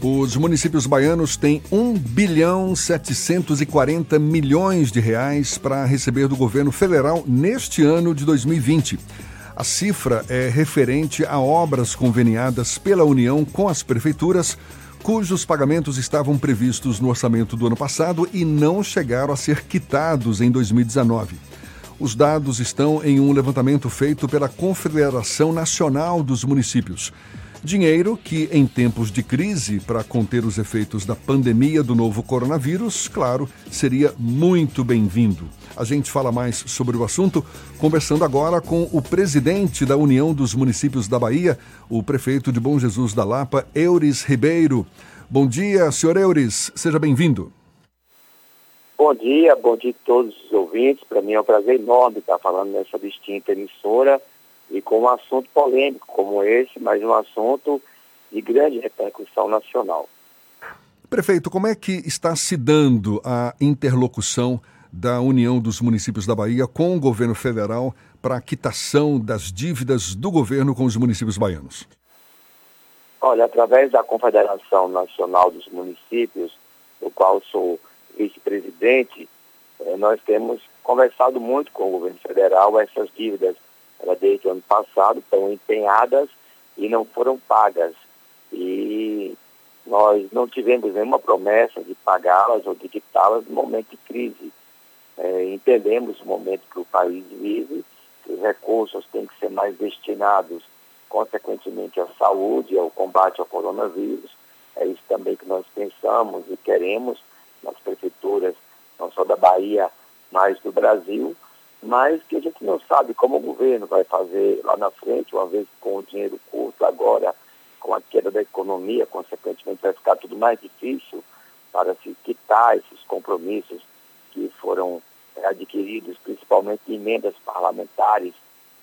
Os municípios baianos têm 1 bilhão 740 milhões de reais para receber do governo federal neste ano de 2020. A cifra é referente a obras conveniadas pela União com as prefeituras, cujos pagamentos estavam previstos no orçamento do ano passado e não chegaram a ser quitados em 2019. Os dados estão em um levantamento feito pela Confederação Nacional dos Municípios. Dinheiro que, em tempos de crise, para conter os efeitos da pandemia do novo coronavírus, claro, seria muito bem-vindo. A gente fala mais sobre o assunto conversando agora com o presidente da União dos Municípios da Bahia, o prefeito de Bom Jesus da Lapa, Eures Ribeiro. Bom dia, senhor Eures, seja bem-vindo. Bom dia, bom dia a todos os ouvintes. Para mim é um prazer enorme estar falando nessa distinta emissora e com um assunto polêmico como esse, mas um assunto de grande repercussão nacional. Prefeito, como é que está se dando a interlocução da União dos Municípios da Bahia com o governo federal para a quitação das dívidas do governo com os municípios baianos? Olha, através da Confederação Nacional dos Municípios, do qual sou vice-presidente, eh, nós temos conversado muito com o governo federal essas dívidas ela desde o ano passado estão empenhadas e não foram pagas. E nós não tivemos nenhuma promessa de pagá-las ou de quitá-las no momento de crise. É, entendemos o momento que o país vive, que os recursos têm que ser mais destinados, consequentemente, à saúde ao combate ao coronavírus. É isso também que nós pensamos e queremos nas prefeituras, não só da Bahia, mas do Brasil mas que a gente não sabe como o governo vai fazer lá na frente, uma vez com o dinheiro curto, agora com a queda da economia, consequentemente vai ficar tudo mais difícil para se quitar esses compromissos que foram é, adquiridos, principalmente emendas parlamentares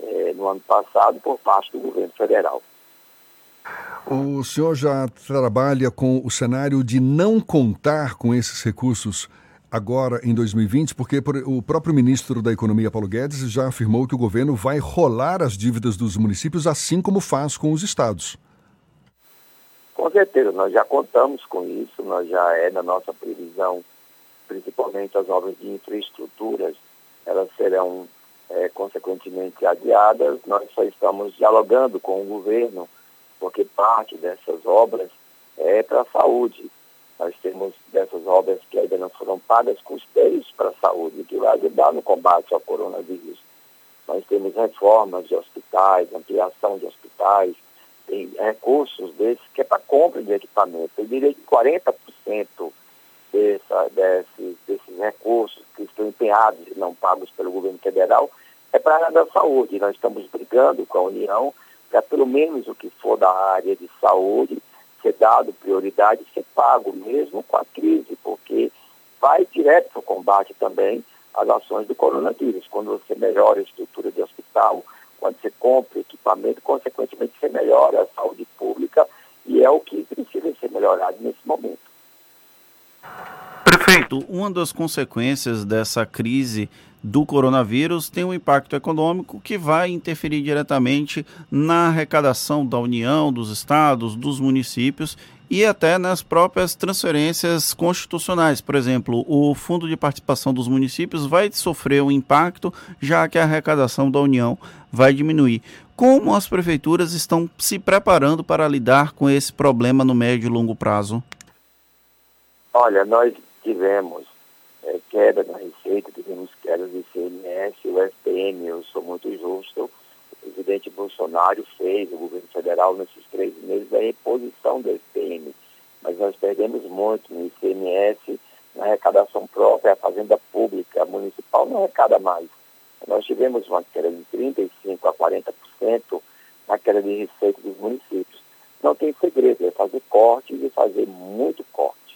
é, no ano passado por parte do governo federal. O senhor já trabalha com o cenário de não contar com esses recursos agora em 2020, porque o próprio ministro da Economia, Paulo Guedes, já afirmou que o governo vai rolar as dívidas dos municípios, assim como faz com os estados. Com certeza, nós já contamos com isso, nós já é na nossa previsão, principalmente as obras de infraestruturas, elas serão é, consequentemente adiadas. Nós só estamos dialogando com o governo, porque parte dessas obras é para a saúde. Nós temos dessas obras que ainda não foram pagas custeios para a saúde, que vai ajudar no combate ao coronavírus. Nós temos reformas de hospitais, ampliação de hospitais, tem recursos desses que é para compra de equipamento. Eu diria que 40% dessa, desses, desses recursos que estão empenhados e não pagos pelo governo federal é para a área da saúde. Nós estamos brigando com a União para pelo menos o que for da área de saúde dado prioridade, ser pago mesmo com a crise, porque vai direto para o combate também às ações do coronavírus. Quando você melhora a estrutura de hospital, quando você compra equipamento, consequentemente você melhora a saúde pública e é o que precisa ser melhorado nesse momento. Prefeito, uma das consequências dessa crise do coronavírus tem um impacto econômico que vai interferir diretamente na arrecadação da União, dos estados, dos municípios e até nas próprias transferências constitucionais. Por exemplo, o Fundo de Participação dos Municípios vai sofrer um impacto, já que a arrecadação da União vai diminuir. Como as prefeituras estão se preparando para lidar com esse problema no médio e longo prazo? Olha, nós tivemos é, queda na receita, tivemos quedas de ICMS, o SPM, eu sou muito justo, o presidente Bolsonaro fez, o governo federal, nesses três meses, a reposição do SPM, mas nós perdemos muito no ICMS, na arrecadação própria, a fazenda pública, a municipal não arrecada mais. Nós tivemos uma queda de 35% a 40% na queda de receita dos municípios. Não tem segredo, é fazer cortes e fazer muito corte.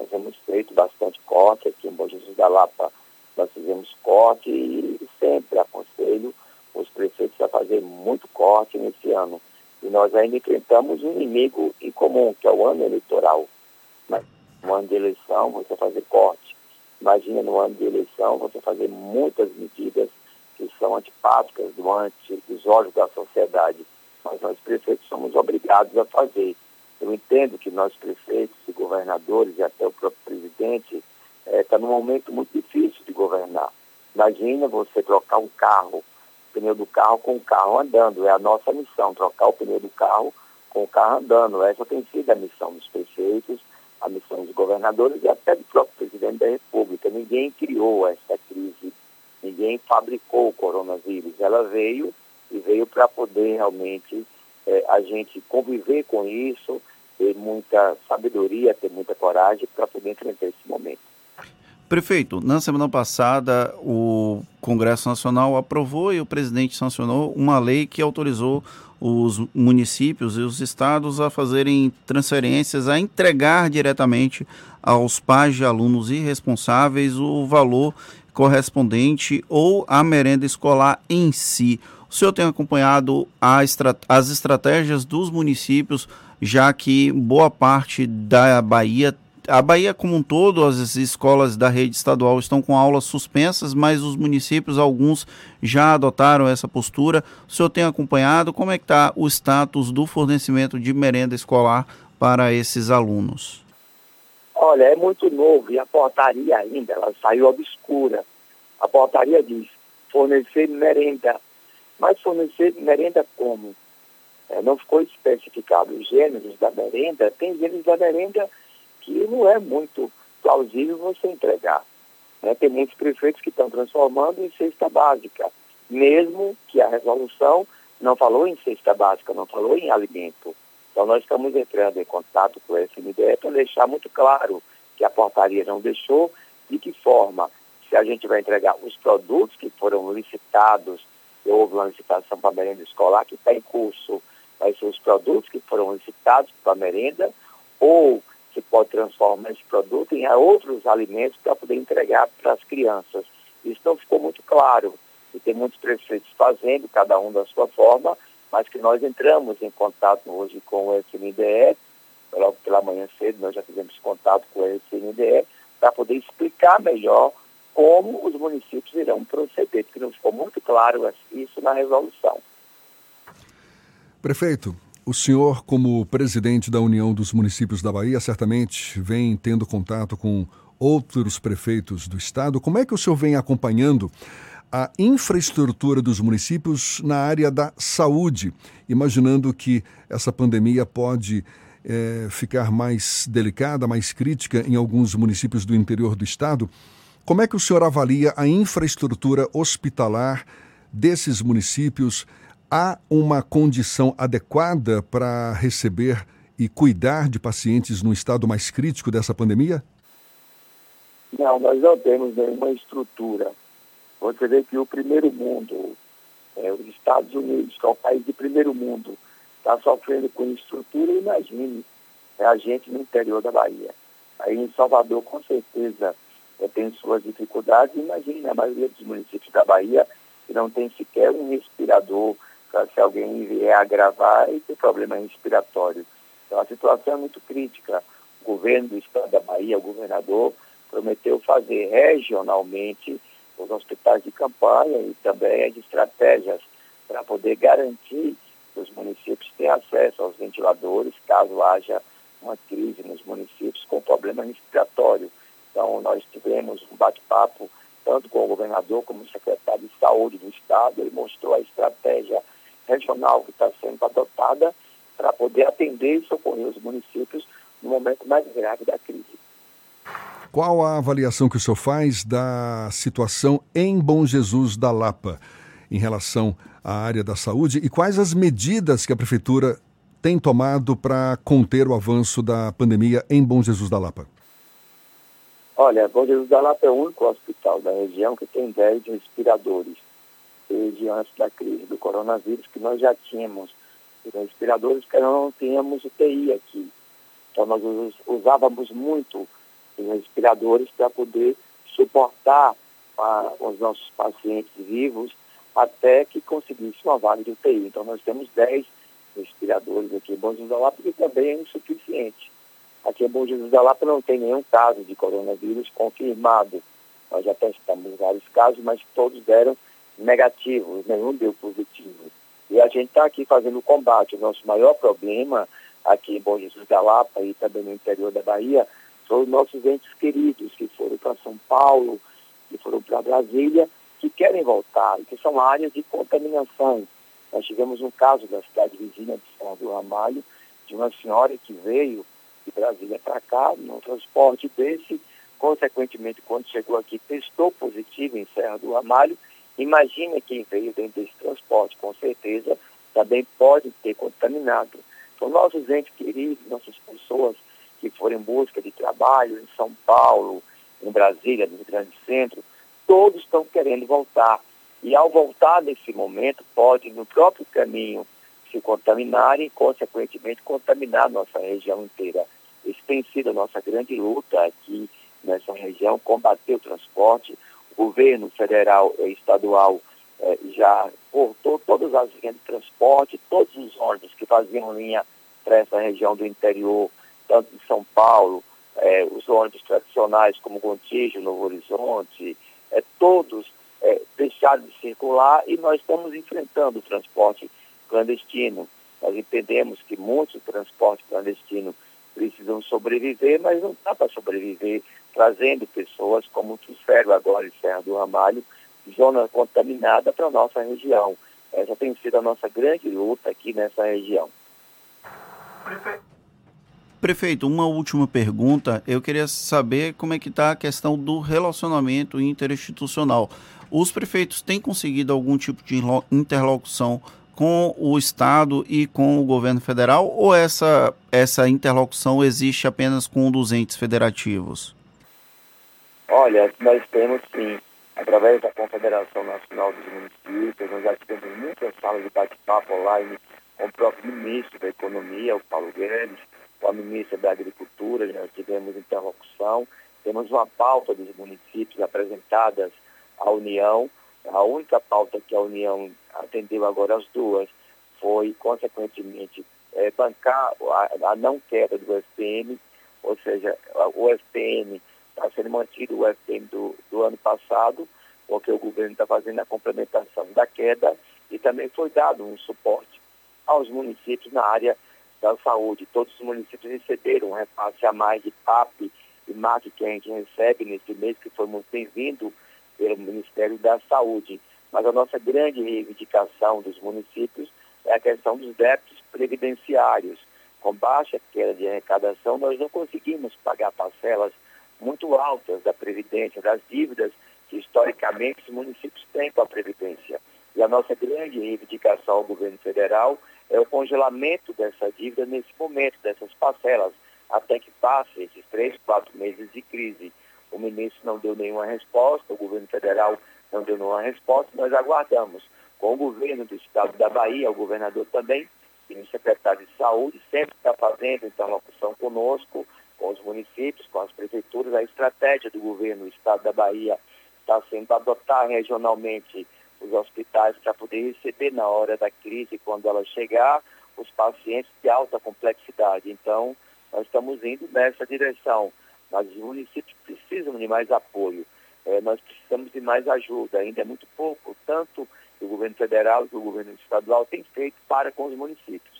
Nós temos feito bastante corte aqui em Bom Jesus da Lapa. Nós fizemos corte e sempre aconselho os prefeitos a fazer muito corte nesse ano. E nós ainda enfrentamos um inimigo em comum, que é o ano eleitoral. Mas no ano de eleição, você fazer corte. Imagina no ano de eleição você fazer muitas medidas que são antipáticas do ante, dos olhos da sociedade. Mas nós prefeitos somos obrigados a fazer. Eu entendo que nós prefeitos governadores e até o próprio presidente está eh, num momento muito difícil de governar. Imagina você trocar um carro, o pneu do carro com o carro andando. É a nossa missão, trocar o pneu do carro com o carro andando. Essa tem sido a missão dos prefeitos, a missão dos governadores e até do próprio presidente da República. Ninguém criou essa crise, ninguém fabricou o coronavírus. Ela veio e veio para poder realmente é, a gente conviver com isso, ter muita sabedoria, ter muita coragem para poder enfrentar esse momento. Prefeito, na semana passada o Congresso Nacional aprovou e o presidente sancionou uma lei que autorizou os municípios e os estados a fazerem transferências, a entregar diretamente aos pais de alunos irresponsáveis o valor correspondente ou a merenda escolar em si. O senhor tem acompanhado as estratégias dos municípios, já que boa parte da Bahia a Bahia como um todo, as escolas da rede estadual estão com aulas suspensas, mas os municípios, alguns já adotaram essa postura. O senhor tem acompanhado como é que está o status do fornecimento de merenda escolar para esses alunos? Olha, é muito novo e a portaria ainda, ela saiu obscura. A portaria diz fornecer merenda, mas fornecer merenda como? É, não ficou especificado os gêneros da merenda, tem gêneros da merenda que não é muito plausível você entregar. Né? Tem muitos prefeitos que estão transformando em cesta básica, mesmo que a resolução não falou em cesta básica, não falou em alimento. Então nós estamos entrando em contato com o FNDE para deixar muito claro que a portaria não deixou, de que forma, se a gente vai entregar os produtos que foram licitados, houve uma licitação para a merenda escolar que está em curso, vai ser os produtos que foram licitados para a merenda, ou se pode transformar esse produto em outros alimentos para poder entregar para as crianças. Isso não ficou muito claro. E tem muitos prefeitos fazendo, cada um da sua forma, mas que nós entramos em contato hoje com o FNDE, logo pela manhã cedo nós já fizemos contato com o FNDE, para poder explicar melhor como os municípios irão proceder, porque não ficou muito claro isso na resolução. Prefeito, o senhor, como presidente da União dos Municípios da Bahia, certamente vem tendo contato com outros prefeitos do estado. Como é que o senhor vem acompanhando a infraestrutura dos municípios na área da saúde, imaginando que essa pandemia pode é, ficar mais delicada, mais crítica em alguns municípios do interior do estado? Como é que o senhor avalia a infraestrutura hospitalar desses municípios? Há uma condição adequada para receber e cuidar de pacientes no estado mais crítico dessa pandemia? Não, nós não temos nenhuma estrutura. Você vê que o primeiro mundo, é, os Estados Unidos, que é o país de primeiro mundo, está sofrendo com estrutura, imagine é a gente no interior da Bahia. Aí em Salvador, com certeza, é, tem suas dificuldades. Imagine a maioria dos municípios da Bahia que não tem sequer um respirador se alguém vier agravar e ter problema respiratório. Então a situação é muito crítica. O governo do estado da Bahia, o governador, prometeu fazer regionalmente os hospitais de campanha e também as estratégias para poder garantir que os municípios tenham acesso aos ventiladores caso haja uma crise nos municípios com problema respiratório. Então, nós tivemos um bate-papo tanto com o governador como o secretário de saúde do estado, ele mostrou a estratégia regional que está sendo adotada para poder atender e socorrer os municípios no momento mais grave da crise. Qual a avaliação que o senhor faz da situação em Bom Jesus da Lapa em relação à área da saúde e quais as medidas que a prefeitura tem tomado para conter o avanço da pandemia em Bom Jesus da Lapa? Olha, Bom Jesus da Lapa é o único hospital da região que tem 10 respiradores desde antes da crise do coronavírus, que nós já tínhamos respiradores, que não tínhamos UTI aqui. Então nós usávamos muito os respiradores para poder suportar a, os nossos pacientes vivos até que conseguisse uma vaga de UTI. Então nós temos 10 respiradores aqui em Bom Jesus da Lapa, que também é insuficiente. Aqui em Bom Jesus da Lapa não tem nenhum caso de coronavírus confirmado. Nós já testamos vários casos, mas todos deram negativos, nenhum deu positivo. E a gente está aqui fazendo o combate. O nosso maior problema aqui em Bom Jesus da Lapa e também no interior da Bahia, são os nossos entes queridos que foram para São Paulo, que foram para Brasília, que querem voltar, que são áreas de contaminação. Nós tivemos um caso da cidade vizinha de São do Ramalho, de uma senhora que veio de Brasília para cá, num transporte desse, consequentemente, quando chegou aqui, testou positivo em Serra do Ramalho. Imagina quem veio dentro desse transporte, com certeza também pode ter contaminado. Então, nossos entes queridos, nossas pessoas que foram em busca de trabalho em São Paulo, em Brasília, no grande centro, todos estão querendo voltar. E ao voltar nesse momento, pode, no próprio caminho, se contaminarem e, consequentemente, contaminar a nossa região inteira. Isso tem sido a nossa grande luta aqui nessa região, combater o transporte. Governo federal e estadual eh, já cortou todas as linhas de transporte, todos os ônibus que faziam linha para essa região do interior, tanto de São Paulo, eh, os ônibus tradicionais como Gontijo, Novo Horizonte, eh, todos eh, deixaram de circular e nós estamos enfrentando o transporte clandestino. Nós entendemos que muitos transportes clandestinos precisam sobreviver, mas não dá para sobreviver trazendo pessoas como trouxeram agora em Serra do Ramalho, zona contaminada para a nossa região. Essa tem sido a nossa grande luta aqui nessa região. Prefeito, uma última pergunta. Eu queria saber como é que está a questão do relacionamento interinstitucional. Os prefeitos têm conseguido algum tipo de interlocução com o Estado e com o governo federal ou essa, essa interlocução existe apenas com dos entes federativos? Olha, nós temos sim, através da Confederação Nacional dos Municípios, nós já tivemos muitas salas de bate-papo online com o próprio ministro da Economia, o Paulo Guedes, com a ministra da Agricultura, nós tivemos interlocução, temos uma pauta dos municípios apresentadas à União, a única pauta que a União atendeu agora as duas foi, consequentemente, é, bancar a, a, não queda do FPM, ou seja, o FPM está sendo mantido, o FPM do, do ano passado, porque o governo está fazendo a complementação da queda e também foi dado um suporte aos municípios na área da saúde. Todos os municípios receberam um repasse a mais de PAP e MAC que a gente recebe nesse mês, que foi muito bem-vindo pelo Ministério da Saúde. Mas a nossa grande reivindicação dos municípios é a questão dos débitos previdenciários. Com baixa queda de arrecadação, nós não conseguimos pagar parcelas muito altas da Previdência, das dívidas que historicamente os municípios têm com a Previdência. E a nossa grande reivindicação ao governo federal é o congelamento dessa dívida nesse momento, dessas parcelas, até que passe esses três, quatro meses de crise. O ministro não deu nenhuma resposta, o governo federal não deu nenhuma resposta, nós aguardamos. Com o governo do estado da Bahia, o governador também, e o secretário de saúde, sempre está fazendo interlocução conosco, com os municípios, com as prefeituras. A estratégia do governo do estado da Bahia está sendo adotar regionalmente os hospitais para poder receber na hora da crise, quando ela chegar, os pacientes de alta complexidade. Então, nós estamos indo nessa direção. Mas os municípios precisam de mais apoio. É, nós precisamos de mais ajuda. Ainda é muito pouco, tanto o governo federal que o governo estadual tem feito para com os municípios.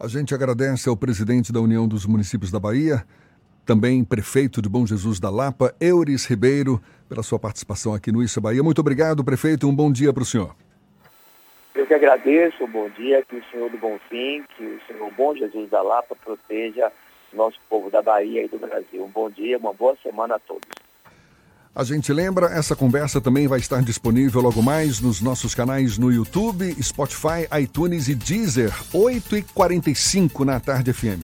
A gente agradece ao presidente da União dos Municípios da Bahia, também prefeito de Bom Jesus da Lapa, Euris Ribeiro, pela sua participação aqui no Isso Bahia. Muito obrigado, prefeito. Um bom dia para o senhor. Eu que agradeço, bom dia, que o Senhor do Bom Fim, que o Senhor Bom Jesus da Lapa proteja nosso povo da Bahia e do Brasil. Um bom dia, uma boa semana a todos. A gente lembra, essa conversa também vai estar disponível logo mais nos nossos canais no YouTube, Spotify, iTunes e Deezer, 8h45 na tarde FM.